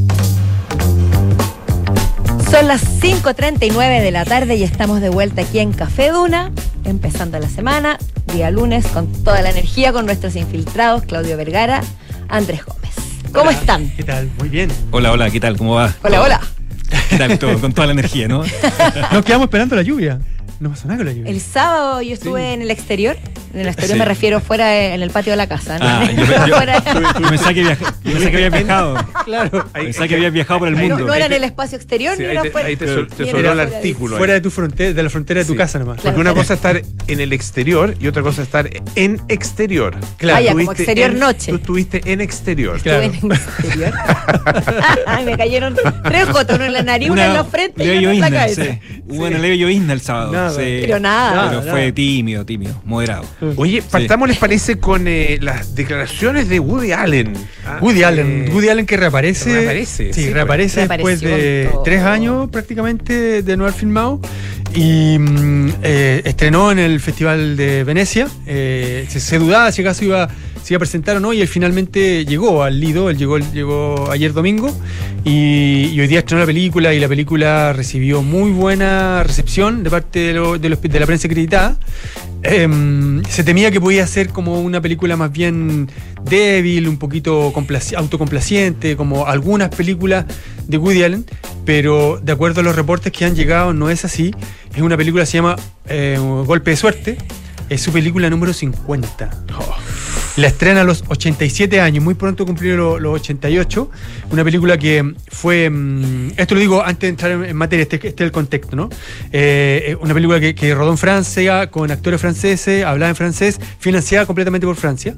Son las 5.39 de la tarde y estamos de vuelta aquí en Café Duna, empezando la semana, día lunes, con toda la energía, con nuestros infiltrados, Claudio Vergara, Andrés Gómez. ¿Cómo están? ¿Qué tal? Muy bien. Hola, hola, ¿qué tal? ¿Cómo va? Hola, hola. ¿Qué tal? Todo- con toda la energía, ¿no? Nos quedamos esperando la lluvia. No pasó nada con la lluvia. El sábado yo estuve en el exterior. En el exterior Sí. me refiero fuera de- en el patio de la casa. ¿no? Ah, yo, yo- Fuera- yo pensaba que, viaja- yo pensaba que había viajado. Claro. Pensaba que había viajado por el no, mundo. no era en el espacio exterior Sí, ni ahí era fuera. ahí te sol- te ni sobró el artículo. ahí. Fuera de tu frontera, de la frontera de tu Sí. casa nomás. Porque una cosa es estar en el exterior y otra cosa es estar en exterior. Claro. Ah, ya, como exterior en- noche. Tú estuviste en exterior. Estuve en el exterior. Ay, me cayeron tres gotas, uno en la nariz, una, en la frente y una en la cabeza. Hubo una leve llovizna el sábado. Pero nada. Pero fue tímido, tímido, moderado. Oye, partamos, ¿les parece con eh, las declaraciones de Woody Allen? Ah, Woody Allen, eh, Woody Allen que reaparece. reaparece, Sí, sí, reaparece pues. después Reapareció de todo. tres años prácticamente de no haber filmado. Y mm, eh, estrenó en el Festival de Venecia. Eh, se, se dudaba si acaso iba, se iba a presentar o no. Y él finalmente llegó al Lido. Él llegó, llegó ayer domingo. Y, y hoy día estrenó la película. Y la película recibió muy buena recepción de parte de, lo- de los- de la prensa acreditada. Em, se temía que podía ser como una película más bien débil, un poquito complaci- autocomplaciente, como algunas películas de Woody Allen, pero de acuerdo a los reportes que han llegado no es así. Es una película que se llama eh, Golpe de Suerte, es su película número 50. La estrena a los 87 años, muy pronto cumplió lo- los 88. Una película que fue. mm, esto lo digo antes de entrar en, en materia, este, este es el contexto, ¿no? Eh, eh, una película que, que rodó en Francia, con actores franceses, hablada en francés, financiada completamente por Francia.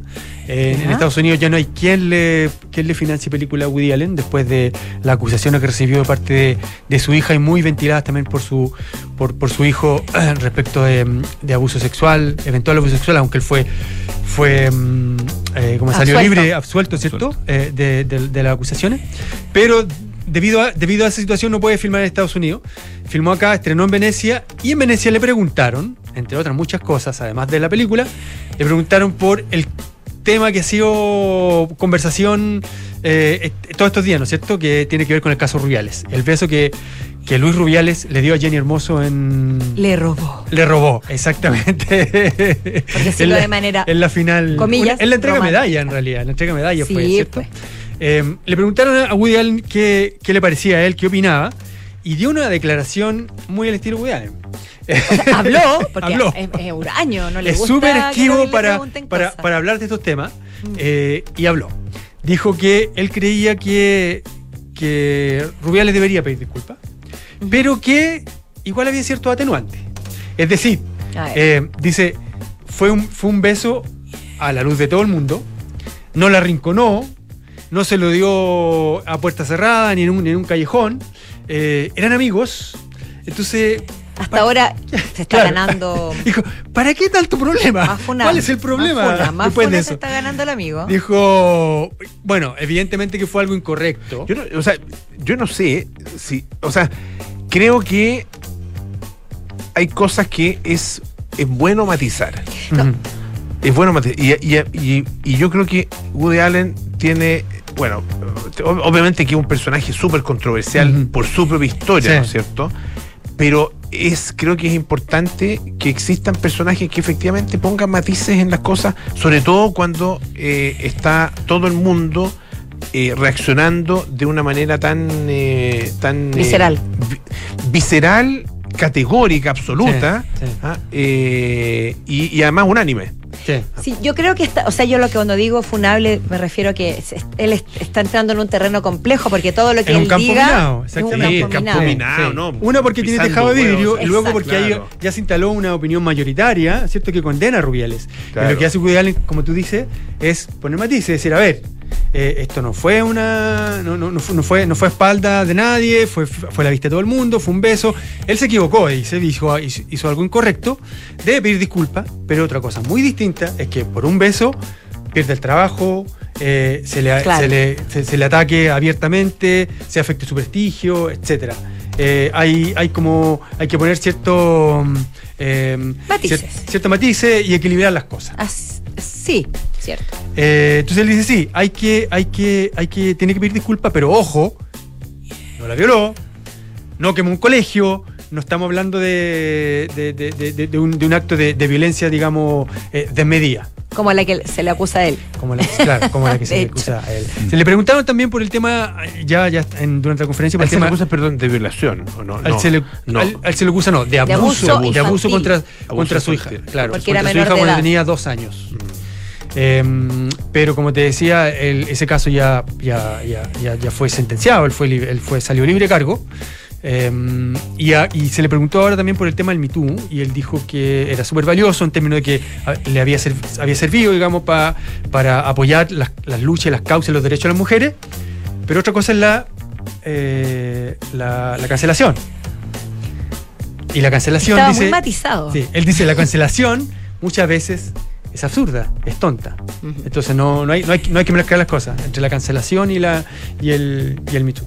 Eh, en. Estados Unidos ya no hay quien le, quien le financie película a Woody Allen, después de la acusación que recibió de parte de, de su hija y muy ventiladas también por su, por, por su hijo respecto de, de abuso sexual, eventual abuso sexual, aunque él fue, fue mm, eh, como salió Absuelto. libre, absuelto, ¿cierto? Eh, de, de- de las acusaciones. Pero debido a, debido a esa situación no puede filmar en Estados Unidos. Filmó acá, estrenó en Venecia y en Venecia le preguntaron, entre otras muchas cosas, además de la película, le preguntaron por el tema que ha sido conversación eh, todos estos días, ¿no es cierto? Que tiene que ver con el caso Rubiales. El beso que, que Luis Rubiales le dio a Jenny Hermoso en... Le robó. Le robó, exactamente. Por decirlo En la- de manera, En la final. comillas, en la entrega romántica. medalla, en realidad. En la entrega medalla fue, Sí, ¿cierto? pues. Eh, le preguntaron a Woody Allen qué, qué le parecía a él, qué opinaba, y dio una declaración muy al estilo Woody Allen. Habló, porque Habló. es, es no le es gusta súper esquivo para, para. Mm. para hablar de estos temas eh, y habló. Dijo que él creía que, que Rubiales debería pedir disculpas, pero que igual había cierto atenuante. Es decir, eh, dice, fue un, fue un beso a la luz de todo el mundo, no la arrinconó, no se lo dio a puerta cerrada ni en un, ni en un callejón, eh, eran amigos, entonces Hasta ahora se está Claro. ganando. Dijo, ¿para qué tanto problema? Más funa, ¿Cuál es el problema Más funa, más después funa de se eso? está ganando el amigo. Dijo, bueno, evidentemente que fue algo incorrecto. Yo no, o sea, yo no sé si. O sea, creo que hay cosas que es, es bueno matizar. No. Es bueno matizar. Y, y- y- y yo creo que Woody Allen tiene. Bueno, ob- obviamente que es un personaje súper controversial por su propia historia, Sí. ¿no es cierto? Pero es, creo que es importante que existan personajes que efectivamente pongan matices en las cosas, sobre todo cuando eh, está todo el mundo eh, reaccionando de una manera tan eh, tan eh, Visceral. vi- visceral, categórica, absoluta, Sí, sí. ¿ah? Eh, y, y además unánime. Sí, yo creo que está, o sea, yo lo que cuando digo funable me refiero a que él est- está entrando en un terreno complejo porque todo lo que Es un él campo diga minado, es un exactamente. campo minado. minado. Sí. ¿no? Una porque tiene tejado de vidrio huevos. y luego Exacto. porque ya se instaló una opinión mayoritaria, ¿cierto? Que condena a Rubiales. Y lo que hace Allen, como tú dices, es poner matices, decir, a ver, eh, esto no fue una. No, no, no fue, no, fue, no fue espalda de nadie, fue, fue la vista de todo el mundo, fue un beso. Él se equivocó, dice, hizo, hizo, hizo algo incorrecto, debe pedir disculpas, pero otra cosa muy distinta es que por un beso pierde el trabajo, eh, se, le, Claro. se, le, se- se le ataque abiertamente, se afecte su prestigio, etcétera. Eh, hay, hay como hay que poner cierto mm, eh, Matices. cier- cierto matices y equilibrar las cosas. As- sí, cierto. Eh, entonces él dice sí, hay que, hay que, hay que, tiene que pedir disculpas, pero ojo, no la violó, no quemó un colegio, no estamos hablando de, de, de- de- de- de un, de un acto de, de violencia, digamos, eh, desmedida. Como la que se le acusa a él. Como la, claro, como la que se le acusa a él. Se le preguntaron también por el tema, ya, ya en- durante la conferencia, por el se le acusa, perdón, de violación, ¿o no? Al No, se le, no. al- al se le acusa, no, de abuso. abuso De abuso, contra, Abuso contra su hija. Claro, Porque era contra su menor hija de cuando edad. tenía dos años. Eh, pero como te decía, el- ese caso ya, ya, ya, ya, fue sentenciado, él fue, él fue salió libre de cargo. Eh, y, a- y se le preguntó ahora también por el tema del Me Too, y él dijo que era súper valioso en términos de que le había, ser- había servido, digamos, pa- para apoyar las, las luchas las causas los derechos de las mujeres. Pero otra cosa es la, eh, la, la cancelación. Y la cancelación Estaba dice. muy matizado. Sí, él dice la cancelación muchas veces es absurda, es tonta. Entonces no, no, hay, no, hay, no hay que mezclar las cosas entre la cancelación y, la, y, el, y el Me Too.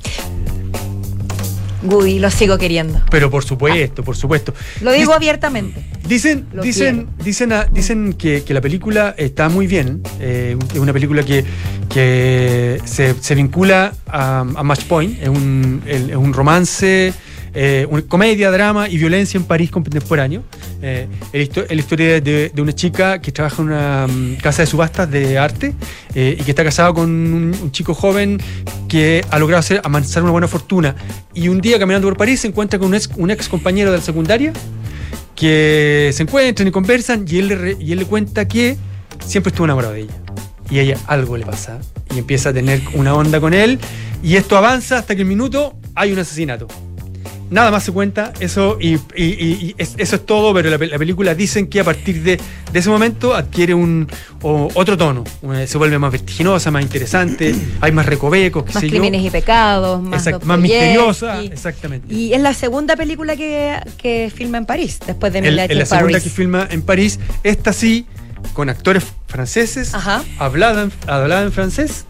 Woody, lo sigo queriendo. Pero por supuesto, por supuesto. Lo digo abiertamente. Dicen, Lo dicen, dicen, a- dicen que, que la película está muy bien. eh, es una película que, que se, se vincula a, a Match Point. Es un, el- es un romance, eh, una comedia, drama y violencia en París contemporáneo. Eh, es la historia de, de una chica que trabaja en una mm, casa de subastas de arte eh, y que está casada con un, un chico joven que ha logrado hacer, amansar una buena fortuna. Y un día caminando por París se encuentra con un ex, un ex compañero de la secundaria que se encuentran y conversan y él, le y él le cuenta que siempre estuvo enamorado de ella. Y a ella algo le pasa y empieza a tener una onda con él y esto avanza hasta que el minuto hay un asesinato. Nada más se cuenta eso y, y- y- y es- eso es todo, pero la, pe- la película dicen que a partir de, de ese momento adquiere un o- otro tono, una- se vuelve más vertiginosa, más interesante, hay más recovecos, qué Más sé yo. crímenes y pecados, más, Exact- más Dostoyevsky. misteriosa, exactamente. Y es la segunda película que, que filma en París, después de Midnight en la in segunda que filma en París, esta sí, con actores franceses, hablada, en, hablada en francés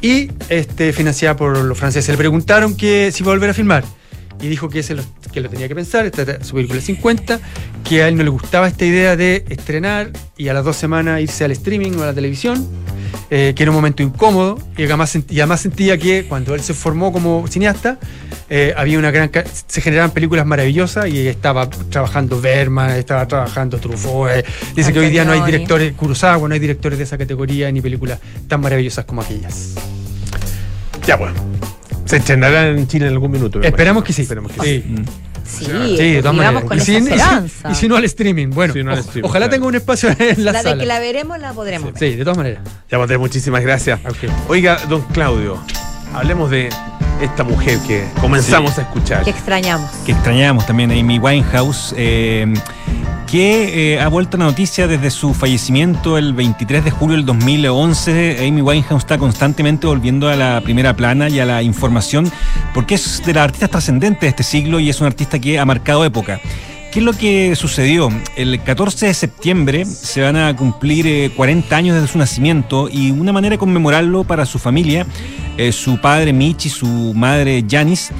y este, financiada por los franceses. Le preguntaron que si iba a volver a filmar y dijo que, se lo, que lo tenía que pensar, esta su película 50, que a él no le gustaba esta idea de estrenar y a las dos semanas irse al streaming o a la televisión, eh, que era un momento incómodo y además, sent- y además sentía que cuando él se formó como cineasta, eh, había una gran se generaban películas maravillosas y estaba trabajando Berman, estaba trabajando Truffaut. eh. Dice que hoy día no hay directores, Kurosawa, no hay directores de esa categoría ni películas tan maravillosas como aquellas. Ya, bueno. Se estrenará en Chile en algún minuto. Esperamos que sí. Esperamos que Sí. sí. Sí, Sí, de todas maneras. vamos con Y si- esa y si- esperanza. Y si no al streaming, bueno, Si no al o- streaming, ojalá claro. tenga un espacio en la, La de sala. que la veremos la podremos ver. Sí, de todas maneras. Ya, Mateo, muchísimas gracias. Oiga, don Claudio, hablemos de esta mujer que comenzamos a escuchar. Que extrañamos. que extrañamos también Amy Winehouse, eh, que eh, ha vuelto a la noticia desde su fallecimiento el 23 de julio del 2011. Amy Winehouse está constantemente volviendo a la primera plana y a la información, porque es de las artistas trascendentes de este siglo y es un artista que ha marcado época. ¿Qué es lo que sucedió? El 14 de septiembre se van a cumplir eh, 40 años desde su nacimiento y una manera de conmemorarlo para su familia, eh, su padre Mitch y su madre Janis,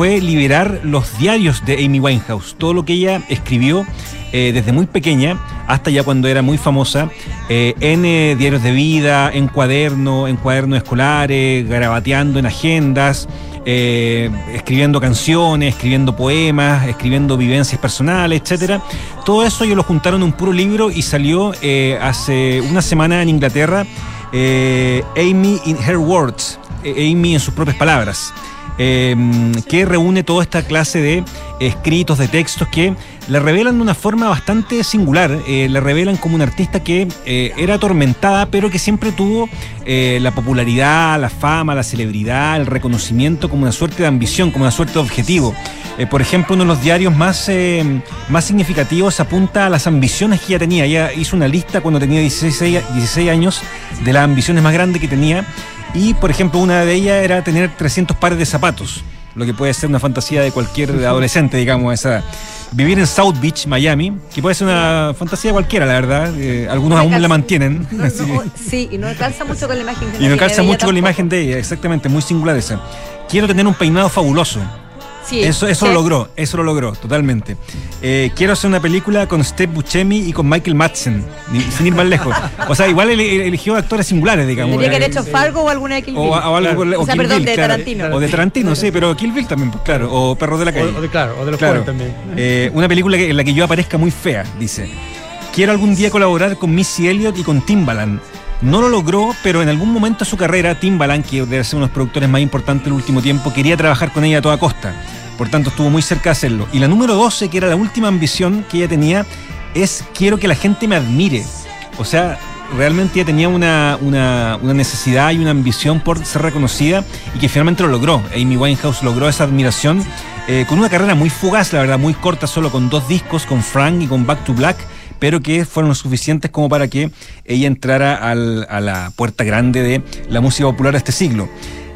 fue liberar los diarios de Amy Winehouse, todo lo que ella escribió eh, desde muy pequeña hasta ya cuando era muy famosa, eh, en eh, diarios de vida, en cuadernos, en cuadernos escolares, grabateando en agendas, escribiendo canciones, escribiendo poemas, escribiendo vivencias personales, etcétera. Todo eso ellos lo juntaron en un puro libro y salió hace una semana en Inglaterra, Amy in Her Words, Amy en sus propias palabras eh, que reúne toda esta clase de escritos, de textos que la revelan de una forma bastante singular, eh, la revelan como una artista que eh, era atormentada, pero que siempre tuvo eh, la popularidad, la fama, la celebridad, el reconocimiento como una suerte de ambición, como una suerte de objetivo. Eh, por ejemplo, uno de los diarios más, eh, más significativos apunta a las ambiciones que ella tenía. Ella hizo una lista cuando tenía 16, 16 años de las ambiciones más grandes que tenía. Y, por ejemplo, una de ellas era tener 300 pares de zapatos, lo que puede ser una fantasía de cualquier adolescente, digamos, esa. Vivir en South Beach, Miami, que puede ser una fantasía cualquiera, la verdad. eh, algunos No aún la mantienen. No, no, sí, y no alcanza mucho con la imagen que y no calza de mucho con la imagen de ella, exactamente, muy singular esa. Quiero tener un peinado fabuloso. Sí, eso eso sí. lo logró, eso lo logró, totalmente. Eh, quiero hacer una película con Steve Buscemi y con Michael Madsen, ni- sin ir más lejos. O sea, igual eligió actores singulares, digamos. Tendría que haber Eh, hecho Fargo o alguna de Kill Bill. o, o algo o sea, Kill perdón, Bill, de claro. Tarantino. O de Tarantino, sí, pero Kill Bill también, pues, claro. O Perros de la Calle. O, o de, claro, o de los Claro. también. Eh, una película que- en la que yo aparezca muy fea, dice. quiero algún día colaborar con Missy Elliott y con Timbaland. No lo logró, pero en algún momento de su carrera, Timbaland, que debe ser uno de los productores más importantes del último tiempo, quería trabajar con ella a toda costa. Por tanto, estuvo muy cerca de hacerlo. Y la número 12, que era la última ambición que ella tenía, es quiero que la gente me admire. O sea, realmente ella tenía una, una- necesidad y una ambición por ser reconocida y que finalmente lo logró. Amy Winehouse logró esa admiración eh, con una carrera muy fugaz, la verdad, muy corta, solo con dos discos, con Frank y con Back to Black, pero que fueron suficientes como para que ella entrara al- a la puerta grande de la música popular de este siglo.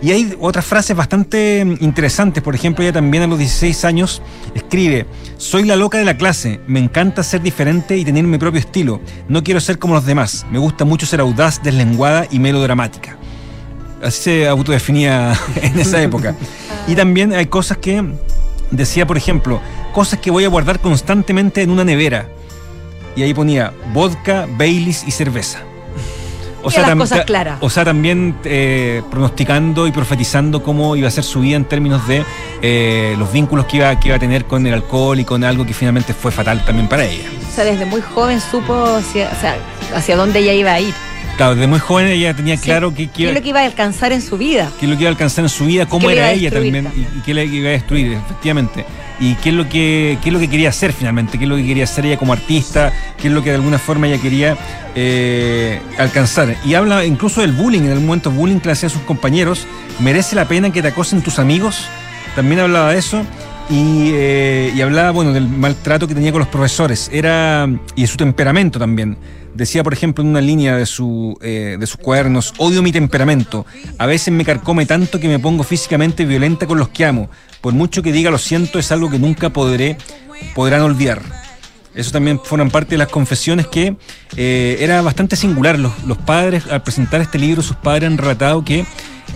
Y hay otras frases bastante interesantes. Por ejemplo, ella también a los 16 años escribe, soy la loca de la clase, me encanta ser diferente y tener mi propio estilo. No quiero ser como los demás, me gusta mucho ser audaz, deslenguada y melodramática. Así se autodefinía en esa época. Y también hay cosas que decía, por ejemplo, cosas que voy a guardar constantemente en una nevera. Y ahí ponía vodka, Baileys y cerveza. Las cosas claras. O sea, también eh, pronosticando y profetizando cómo iba a ser su vida en términos de eh, los vínculos que iba, que iba a tener con el alcohol y con algo que finalmente fue fatal también para ella. O sea, desde muy joven supo hacia, o sea, hacia dónde ella iba a ir. Claro, desde muy joven ella tenía claro que, que ¿Qué es lo que iba a alcanzar en su vida? qué es lo que iba a alcanzar en su vida, cómo era ella destruir también y, qué le iba a destruir, efectivamente. Y qué es lo que qué es lo que quería hacer finalmente, qué es lo que quería hacer ella como artista, qué es lo que de alguna forma ella quería eh, alcanzar. Y habla incluso del bullying, en el momento bullying que le hacían sus compañeros, merece la pena que te acosen tus amigos, también hablaba de eso. Y, eh, y hablaba, bueno, del maltrato que tenía con los profesores. Era, y de su temperamento también. Decía, por ejemplo, en una línea de, su, eh, de sus cuadernos, odio mi temperamento. A veces me carcome tanto que me pongo físicamente violenta con los que amo. Por mucho que diga lo siento, es algo que nunca podré, podrán olvidar. Eso también fueron parte de las confesiones que eh, era bastante singular. Los, los padres, al presentar este libro, sus padres han relatado que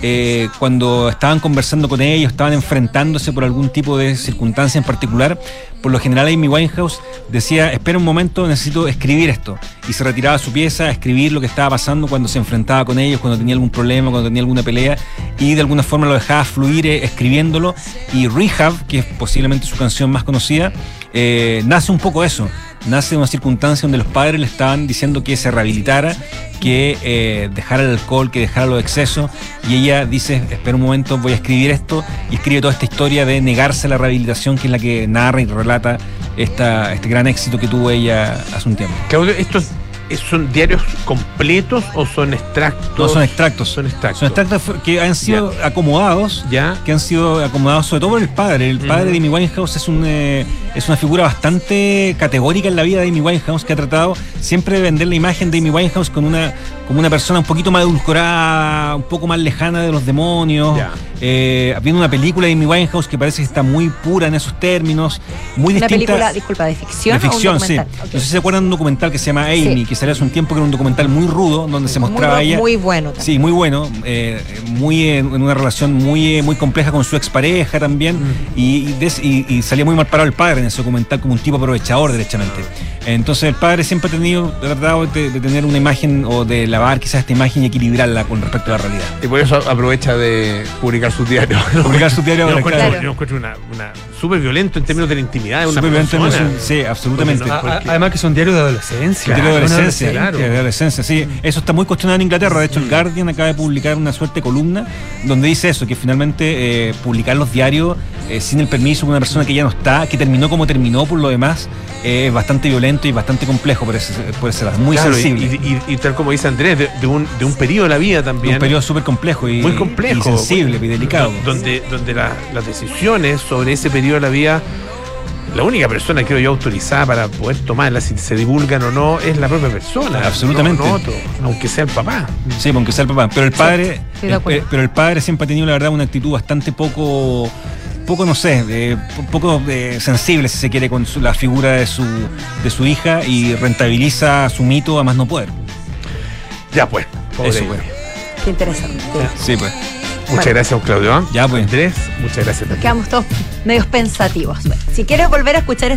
eh, cuando estaban conversando con ellos, estaban enfrentándose por algún tipo de circunstancia en particular, por lo general Amy Winehouse decía, espera un momento, necesito escribir esto. Y se retiraba a su pieza a escribir lo que estaba pasando cuando se enfrentaba con ellos, cuando tenía algún problema, cuando tenía alguna pelea, y de alguna forma lo dejaba fluir eh, escribiéndolo. Y Rehab, que es posiblemente su canción más conocida, eh, nace un poco eso. Nace de una circunstancia donde los padres le estaban diciendo que se rehabilitara, que eh, dejara el alcohol, que dejara los excesos. Y ella dice, espera un momento, voy a escribir esto. Y escribe toda esta historia de negarse a la rehabilitación, que es la que narra y relata esta, este gran éxito que tuvo ella hace un tiempo. Claudio, ¿estos son diarios completos o son extractos? No, son extractos. Son extractos. Son extractos que han sido acomodados, ya. que han sido acomodados sobre todo por el padre. El padre de Amy Winehouse es, un, eh, es una figura bastante categórica en la vida de Amy Winehouse, que ha tratado siempre de vender la imagen de Amy Winehouse con una, como una persona un poquito más edulcorada, un poco más lejana de los demonios. Eh, viendo una película de Amy Winehouse que parece que está muy pura en esos términos, muy Una distinta. película, disculpa, de ficción. De ficción, o un sí. documental? Ok. No sé si se acuerdan de un documental que se llama Amy, Sí. que salió hace un tiempo, que era un documental muy rudo, donde se mostraba muy, ella. muy bueno también. Sí, muy bueno. eh, muy en en una relación muy, eh, muy compleja con su expareja también. Y, y des- y- y salía muy mal parado el padre en ese documental como un tipo aprovechador, derechamente. Entonces el padre siempre ha tenido, tratado de, de tener una imagen o de lavar quizás esta imagen y equilibrarla con respecto a la realidad. Y por eso aprovecha de publicar sus diarios. Publicar sus diarios Yo claro. yo encuentro una, una súper violento en términos de la intimidad de una Súper violento en persona. sí, absolutamente. No- A- Además que son diarios de adolescencia. Diario de Una adolescencia, adolescencia. de adolescencia, sí. Eso está muy cuestionado en Inglaterra. De hecho, el Guardian acaba de publicar una suerte de columna donde dice eso, que finalmente eh, publicar los diarios eh, sin el permiso de una persona que ya no está, que terminó como terminó por lo demás, eh, es bastante violento y bastante complejo por ese, por ese lado. Muy Claro, sensible. Y, y- y tal como dice Andrés, de, de un, de un periodo de la vida también. un periodo súper complejo y, muy complejo. y sensible y delicado. Donde, donde la- las decisiones sobre ese periodo de la vida, la única persona creo yo autorizada para poder tomarlas, si se divulgan o no, es la propia persona. Absolutamente. No, no otro, aunque sea el papá. Sí, aunque sea el papá. Pero el padre, el- acuerdo. eh, pero el padre siempre ha tenido la verdad una actitud bastante poco, poco no sé, eh, po- poco eh, sensible si se quiere con su- la figura de su, de su hija y rentabiliza su mito a más no poder. Ya pues. pobre Eso, bueno. Qué interesante. Sí, pues. Muchas Bueno. gracias, Claudio. Ya pues. Andrés, muchas gracias también. Quedamos todos medios pensativos. Bueno, si quieres volver a escuchar este